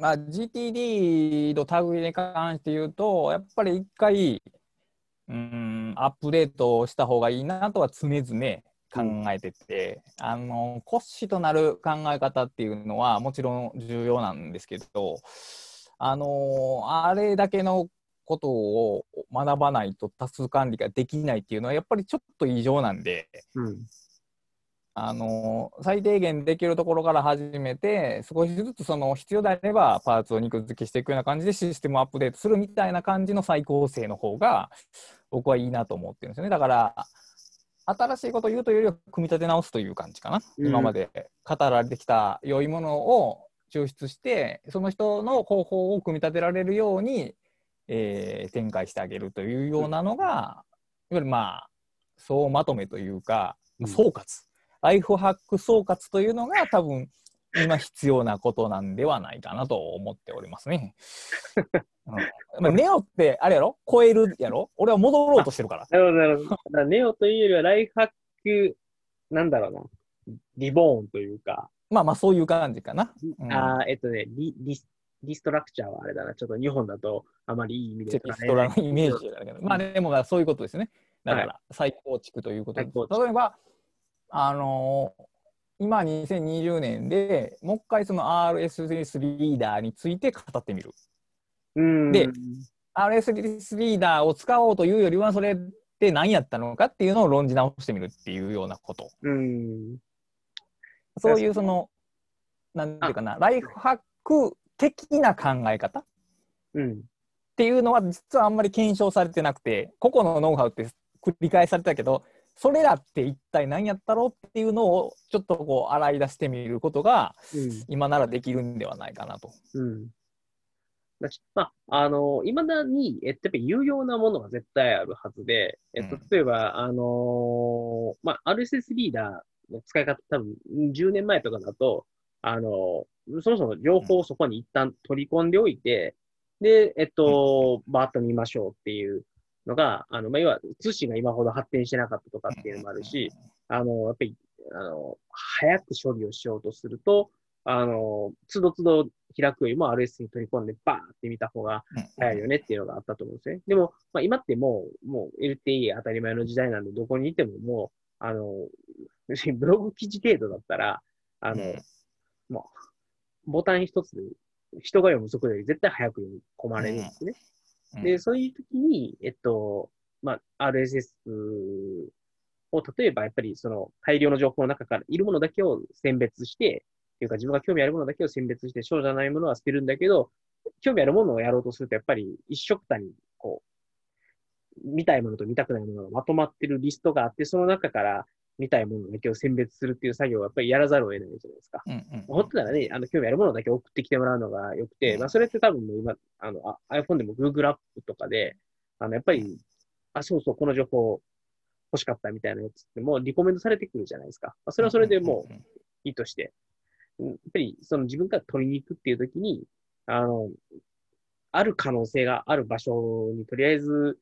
まあ、GTD の類に関して言うと、やっぱり一回、うん、アップデートした方がいいなとは常々考えてて、うん、あの骨子となる考え方っていうのはもちろん重要なんですけど、あのあれだけのことを学ばないと多数管理ができないっていうのはやっぱりちょっと異常なんで、うん、あの最低限できるところから始めて少しずつその必要であればパーツを肉付けしていくような感じでシステムをアップデートするみたいな感じの再構成の方が僕はいいなと思ってるんですよね。だから新しいことを言うというよりは組み立て直すという感じかな、うん、今まで語られてきた良いものを抽出してその人の方法を組み立てられるようにえー、展開してあげるというようなのが、いわゆるまあ総まとめというか、総括、ライフハック総括というのが多分今必要なことなんではないかなと思っておりますね。[laughs] うんまあ、ネオってあれやろ？超えるやろ？俺は戻ろうとしてるから。なるほど、なるほど。ネオというよりはライフハック、なんだろうな、リボーンというか。まあまあそういう感じかな。うん、あえっとねリリ、リストラクチャーはあれだな、ちょっと日本だとあまりいい意味でリストラのイメージだけど、まあでもそういうことですね。だから再構築ということで、はい、例えば、あのー、今2020年でもう一回その RSS リーダーについて語ってみる。で、RSS リーダーを使おうというよりは、それって何やったのかっていうのを論じ直してみるっていうようなこと。うんそういうその、なんていうかな、ライフハック的な考え方、うん、っていうのは実はあんまり検証されてなくて個々のノウハウって繰り返されたけどそれらって一体何やったろうっていうのをちょっとこう洗い出してみることが、今ならできるんではないかなと。うん。まあ、あの、いまだに、えっと、やっぱり有用なものが絶対あるはずで、えっと、例えば、うん、あのまあ、RSS リーダーの使い方、多分、10年前とかだと、あのそもそも情報をそこに一旦取り込んでおいて、で、えっと、バーッと見ましょうっていうのが、あの、まあ、要は通信が今ほど発展してなかったとかっていうのもあるし、あの、やっぱり、あの、早く処理をしようとすると、あの、つどつど開くよりも RS に取り込んでバーって見た方が早いよねっていうのがあったと思うんですね。でも、まあ、今ってもう、もう LTE 当たり前の時代なんで、どこにいてももう、あの、[laughs] ブログ記事程度だったら、あの、もう、ボタン一つで人が読む速度より絶対早く読み込まれるんですね。で、そういう時に、えっと、まあ、RSS を例えばやっぱりその大量の情報の中からいるものだけを選別して、っていうか自分が興味あるものだけを選別して、そうじゃないものは捨てるんだけど、興味あるものをやろうとすると、やっぱり一色たに、こう、見たいものと見たくないものがまとまってるリストがあって、その中から見たいものだけを選別するっていう作業はやっぱりやらざるを得ないじゃないですか。うんうん、本当ならね、あの興味あるものだけ送ってきてもらうのがよくて、うん、まあそれって多分もう今、あの iPhone でも Google アップとかで、あのやっぱり、あ、そうそう、この情報欲しかったみたいなやつってもうリコメンドされてくるじゃないですか。まあ、それはそれでもういいとして、やっぱりその自分から取りに行くっていう時に、あの、ある可能性がある場所にとりあえず、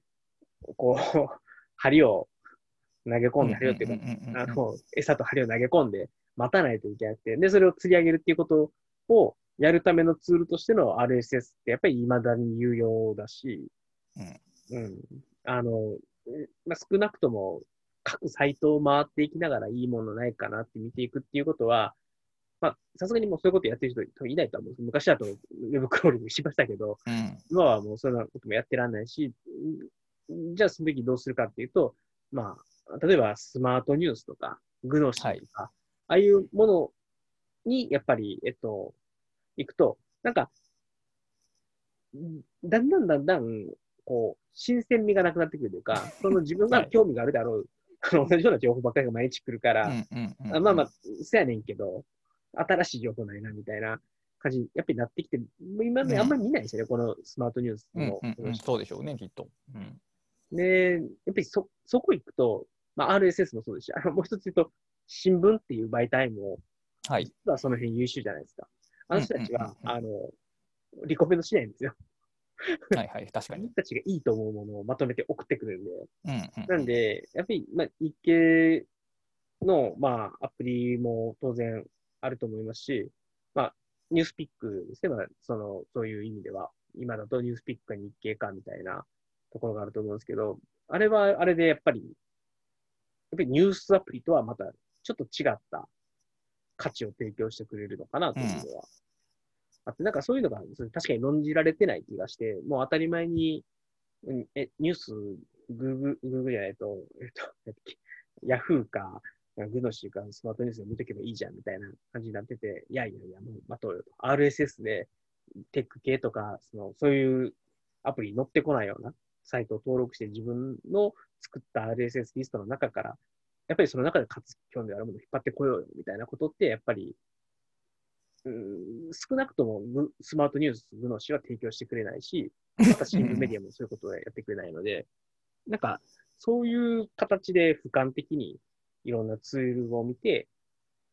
こう、[laughs] 針を投げ込んで、針をっていうか、あの、餌と針を投げ込んで、待たないといけなくて、で、それを釣り上げるっていうことをやるためのツールとしての RSS ってやっぱり未だに有用だし、うん。うん。あの、まあ、少なくとも各サイトを回っていきながらいいものないかなって見ていくっていうことは、まあ、さすがにもうそういうことやってる人いないと思う。昔だとウェブクローリングしましたけど、うん、今はもうそんなこともやってらんないし、じゃあその時どうするかっていうと、まあ、例えばスマートニュースとか、グノシーとか、はい、ああいうものに、やっぱり、えっと、行くと、なんか、だんだんだんだん、こう、新鮮味がなくなってくるというか、[laughs] その自分が興味があるだろう、あの同じような情報ばっかりが毎日来るから、うんうんうんあまあまあ、そうやねんけど、新しい情報ないな、みたいな感じにやっぱりなってきて、今ね、うん。あんまり見ないですよね、このスマートニュースうんの。うんうん。そうでしょうね、きっと。うん。で、やっぱりそ、そこ行くと、まあ RSS もそうですし、あのもう一つ言うと、新聞っていう媒体も、はい。実はその辺優秀じゃないですか。あの人たちは、あの、リコメンドしないんですよ。はいはい、確かに。自分たちがいいと思うものをまとめて送ってくるんで。うんうんなんで、やっぱり、まあ、日経の、まあ、アプリも当然あると思いますし、まあ、ニュースピックですね、まあ、その、そういう意味では、今だとニュースピックか日経かみたいなところがあると思うんですけど、あれはあれでやっぱり、ぱりニュースアプリとはまたちょっと違った価値を提供してくれるのかなというのは。あって、なんかそういうのが確かに論じられてない気がして、もう当たり前に、うんえ、ニュース、グーグ、グーグじゃないと、えっと、ヤフーか、グノシーか、スマートニュースで見とけばいいじゃんみたいな感じになってて、いやいやいや、もう待とうよと。RSS でテック系とか、その、そういうアプリに載ってこないようなサイトを登録して自分の作った RSS リストの中から、やっぱりその中でかつ興味あるものを引っ張ってこようよみたいなことって、やっぱり、少なくともスマートニュースグノシは提供してくれないし、また新聞メディアもそういうことをやってくれないので、[laughs] なんか、そういう形で俯瞰的にいろんなツールを見て、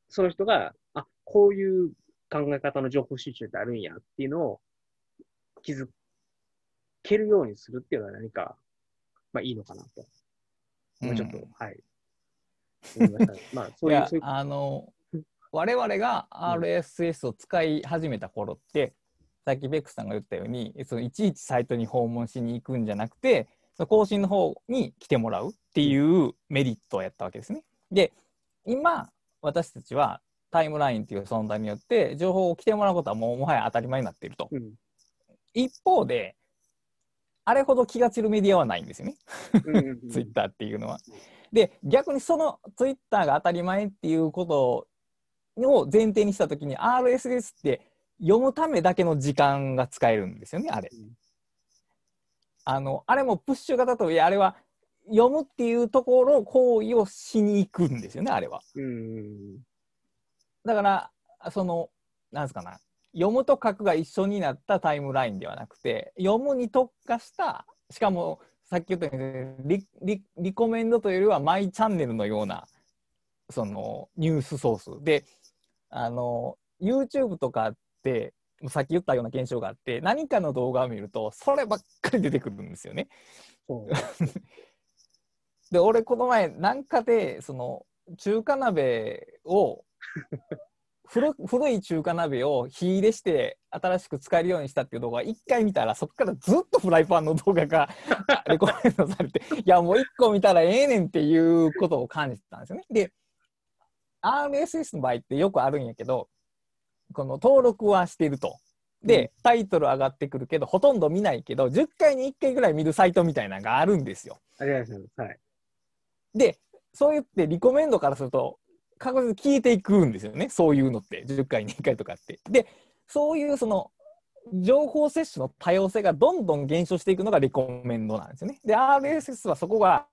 その人が、あ、こういう考え方の情報収集ってあるんやっていうのを気づけるようにするっていうのは何か、まあいいのかなと。まあちょっと、うんはい。思いましたね [laughs] まあ、そいう、いうやそういう、あの [laughs] 我々が RSS を使い始めた頃って、さっきベックさんが言ったようにそのいちいちサイトに訪問しに行くんじゃなくてその更新の方に来てもらうっていうメリットをやったわけですね。で今私たちはタイムラインっていう存在によって情報を来てもらうことはもうもはや当たり前になっていると。うん。一方であれほど気が散るメディアはないんですよね。[laughs] ツイッターっていうのは。で逆にそのツイッターが当たり前っていうことを前提にした時に RSS って読むためだけの時間が使えるんですよねあれうん。あのあれもプッシュ型とはいえあれは読むっていうところ行為をしに行くんですよねあれは。だからそのなんですかな読むと書くが一緒になったタイムラインではなくて読むに特化したしかもさっき言ったようにリリリコメンドというよりはマイチャンネルのようなそのニュースソースであの YouTube とかってさっき言ったような現象があって何かの動画を見るとそればっかり出てくるんですよね。[laughs] で俺この前なんかでその中華鍋を古古い中華鍋を火入れして新しく使えるようにしたっていう動画を1回見たらそこからずっとフライパンの動画が [laughs] レコメンドされていやもう1個見たらええねんっていうことを感じてたんですよね。で RSS の場合ってよくあるんやけどこの登録はしてると。で、タイトル上がってくるけどほとんど見ないけど10回に1回ぐらい見るサイトみたいなのがあるんですよ。ありがとうございます。はい。でそう言ってリコメンドからすると確実に消えていくんですよねそういうのって10回に1回とかって。でそういうその情報摂取の多様性がどんどん減少していくのがリコメンドなんですよね。で RSS はそこが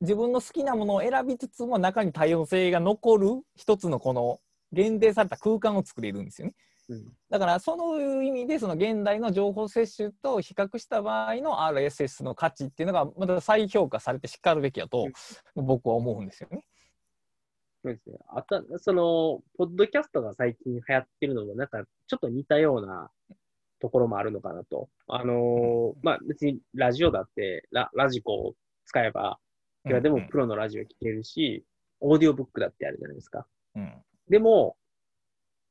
自分の好きなものを選びつつも中に多様性が残る一つのこの限定された空間を作れるんですよね。うんだからそういう意味でその現代の情報摂取と比較した場合の RSS の価値っていうのがまた再評価されてしかるべきだと僕は思うんですよね。そうですね。あと、その、ポッドキャストが最近流行ってるのも、なんか、ちょっと似たようなところもあるのかなと。あのーまあ、別にラジオだってラ、ラジコを使えば、いくらでもプロのラジオ聞けるし、オーディオブックだってあるじゃないですか。うんでも、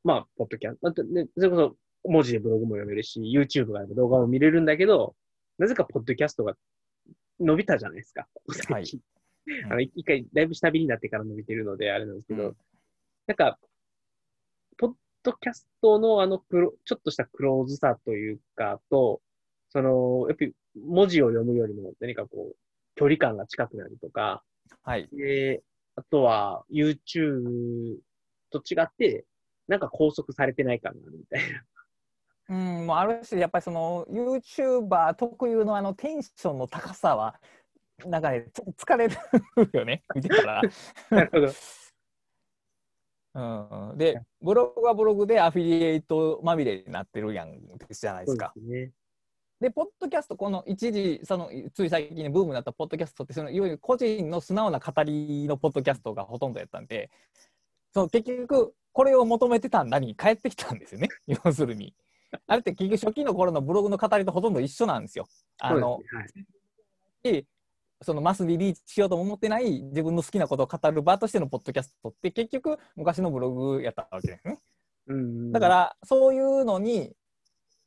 まあ、ポッドキャスト、ね、それこそ文字でブログも読めるし、YouTube があれば動画も見れるんだけど、なぜかポッドキャストが伸びたじゃないですか。最近あの一一回、だいぶ下火になってから伸びてるので、あれなんですけど、うん。なんか、ポッドキャストのあのクロ、ちょっとしたクローズさというか、と、その、やっぱり文字を読むよりも何かこう、距離感が近くなるとか、はい。で、あとは YouTube と違って、なんか拘束されてない感があるみたいな。うん、もうある種やっぱりその YouTuber 特有のあのテンションの高さはなんかねちょっと疲れるよね見てたら。なるほど。うん、でブログはブログでアフィリエイトまみれになってるやんじゃないですか。ですね。で、ポッドキャスト、この一時、そのつい最近にブームになったポッドキャストって、そのいわゆる個人の素直な語りのポッドキャストがほとんどやったんで、その結局、これを求めてたんだに帰ってきたんですよね、[laughs] 要するに。あれって結局、初期の頃のブログの語りとほとんど一緒なんですよ。あのねはいでそのマスにリーチしようとも思ってない自分の好きなことを語る場としてのポッドキャストって結局昔のブログやったわけですね。うんだからそういうのに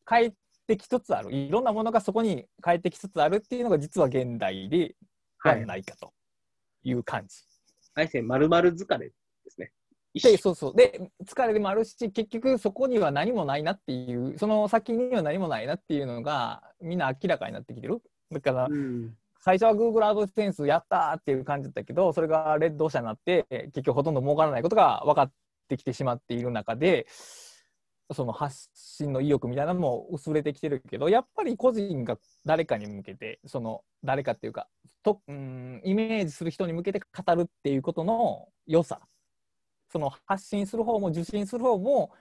帰ってきつつあるいろんなものがそこに帰ってきつつあるっていうのが実は現代ではないかという感じ。あれですね、まるまる疲れですね。一で緒そうそうで疲れでもあるし結局そこには何もないなっていうその先には何もないなっていうのがみんな明らかになってきてる。だからうん最初は Google AdSense やったっていう感じだったけどそれがレッドオーシャンになって結局ほとんど儲からないことが分かってきてしまっている中でその発信の意欲みたいなのも薄れてきてるけどやっぱり個人が誰かに向けてその誰かっていうかとうんイメージする人に向けて語るっていうことの良さその発信する方も受信する方も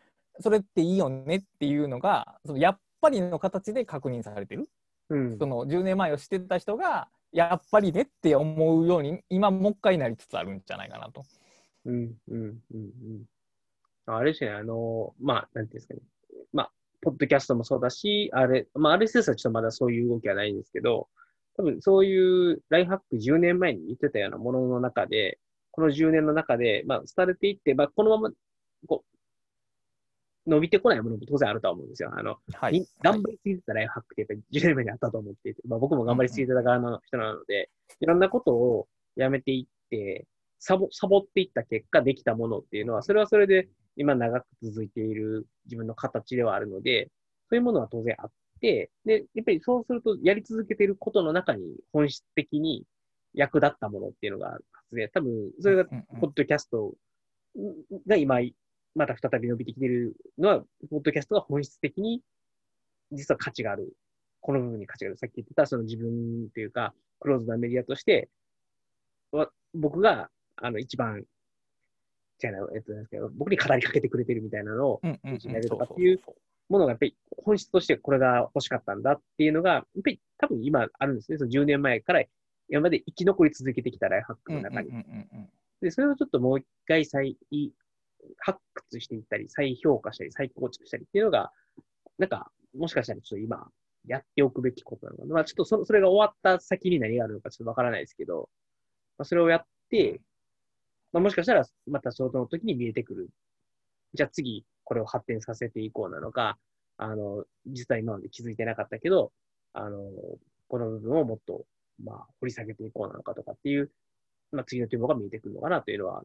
それっていいよねっていうのがそのやっぱりの形で確認されてる。うんその10年前を知ってた人がやっぱりねって思うように今もう一回なりつつあるんじゃないかなと。うんうんうんうんあれですね、あの、まあ、なんていうんですかね。まあ、ポッドキャストもそうだし、あれ、まあ、RSS はちょっとまだそういう動きはないんですけど、多分そういうライフハック10年前に言ってたようなものの中で、この10年の中で、まあ、廃れていって、まあ、このまま、こう、伸びてこないものも当然あるとは思うんですよ。あの、はみ頑張りすぎてたライフハックってやっぱり10年前にあったと思っていて、まあ、僕も頑張りすぎてた側の人なので、いろんなことをやめていって、サボ、サボっていった結果できたものっていうのは、それはそれで今長く続いている自分の形ではあるので、そういうものは当然あって、で、やっぱりそうするとやり続けていることの中に本質的に役立ったものっていうのがあるはずで、多分それがポッドキャストが今、また再び伸びてきているのは、ポッドキャストが本質的に実は価値がある。この部分に価値がある。さっき言ってたその自分っていうか、クローズなメディアとして、わ僕があの一番、じゃない、えっと、なんですけど、僕に語りかけてくれてるみたいなのを、うんうんとかっていうものがやっぱり本質としてこれが欲しかったんだっていうのが、やっぱり多分今あるんですね。その10年前から今まで生き残り続けてきたライフハックの中に。うんうんうんうんで、それをちょっともう一回再発掘していったり、再評価したり、再構築したりっていうのが、なんか、もしかしたらちょっと今、やっておくべきことなのか。まあ、ちょっとそそれが終わった先に何があるのかちょっとわからないですけど、まあ、それをやって、まあ、もしかしたらまたその時に見えてくる。じゃあ次、これを発展させていこうなのか、あの、実は今まで気づいてなかったけど、あの、この部分をもっと、まあ、掘り下げていこうなのかとかっていう、まあ、次の展望が見えてくるのかなというのは、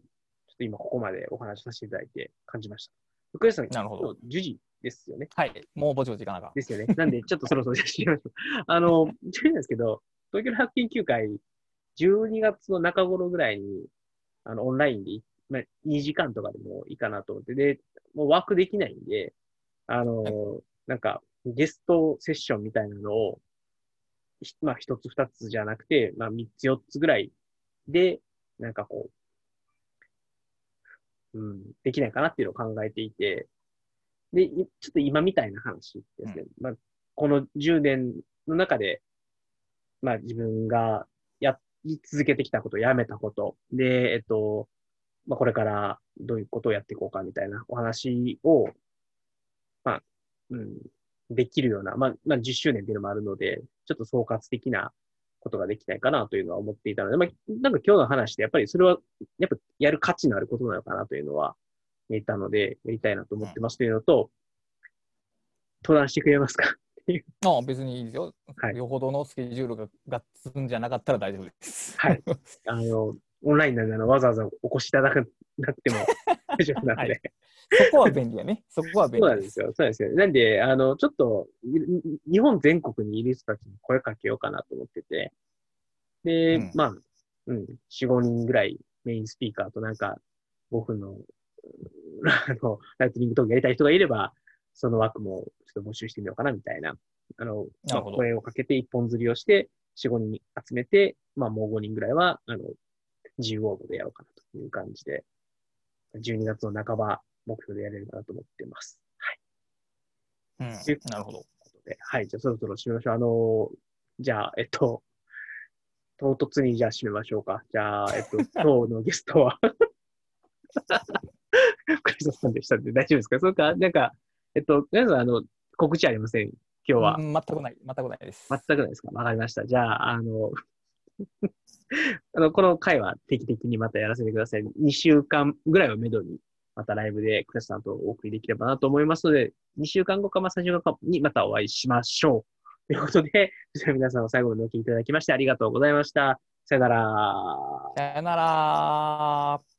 と今ここまでお話しさせていただいて感じました。福井さん、なるほど今日10時ですよね。はい、もうぼちぼちいかなあかん。ですよね。なんで、ちょっとそろそろじゃあましょう。あの、10時なんですけど、東京の発研究会、12月の中頃ぐらいに、あの、オンラインでい、まあ、2時間とかでもいいかなと思って、で、もうワークできないんで、あの、なんか、ゲストセッションみたいなのを、ひまあ、一つ二つじゃなくて、まあ、三つ四つぐらいで、なんかこう、うん、できないかなっていうのを考えていて、で、いちょっと今みたいな話ですね。まあ、この10年の中で、まあ自分がやり続けてきたこと、やめたこと、で、えっと、まあこれからどういうことをやっていこうかみたいなお話を、まあ、うん、できるような、まあ、まあ10周年っていうのもあるので、ちょっと総括的なことができないかなというのは思っていたので、まあ、なんか今日の話でやっぱりそれは、やっぱやる価値のあることなのかなというのは、見えたので、やりたいなと思ってますというのと、登壇してくれますか？ああ別にいいですよ。はいよほどのスケジュールががっつくんじゃなかったら大丈夫です。はい。あの、オンラインなんでわざわざお越しいただかなくても大丈夫なので。はいそこは便利やね。そこは便利で。そうなんですすよ。そうなんですよ。なんで、あの、ちょっと、い日本全国にいる人たちに声かけようかなと思ってて。で、うんまあ、うん、4、5人ぐらいメインスピーカーとなんか、5分の、う [laughs] んあの、ライトニングトークやりたい人がいれば、その枠もちょっと募集してみようかなみたいな、あの、まあ、声をかけて一本釣りをして、4、5人集めて、まあもう5人ぐらいは、あの、自由応募でやろうかなという感じで、12月の半ば目標でやれるかなと思ってます。うんでなるほど。はい、じゃあそろそろ締めましょう。あのじゃあ、えっと、唐突にじゃあ締めましょうか。じゃあ、えっと、[laughs] 今日のゲストは、[laughs] クリストさんでしたんで大丈夫ですか？そうか、なんか、えっと、皆さん、あの、告知ありません？今日は。うん全くない、全くないです。全くないですか？わかりました。じゃあ、あの、[laughs] あの、この回は定期的にまたやらせてください。2週間ぐらいをめどに、またライブでクラスさんとお送りできればなと思いますので、2週間後か、まあ、3週間後にまたお会いしましょう。ということで、皆さんも最後までお聴きいただきましてありがとうございました。さよなら。さよなら。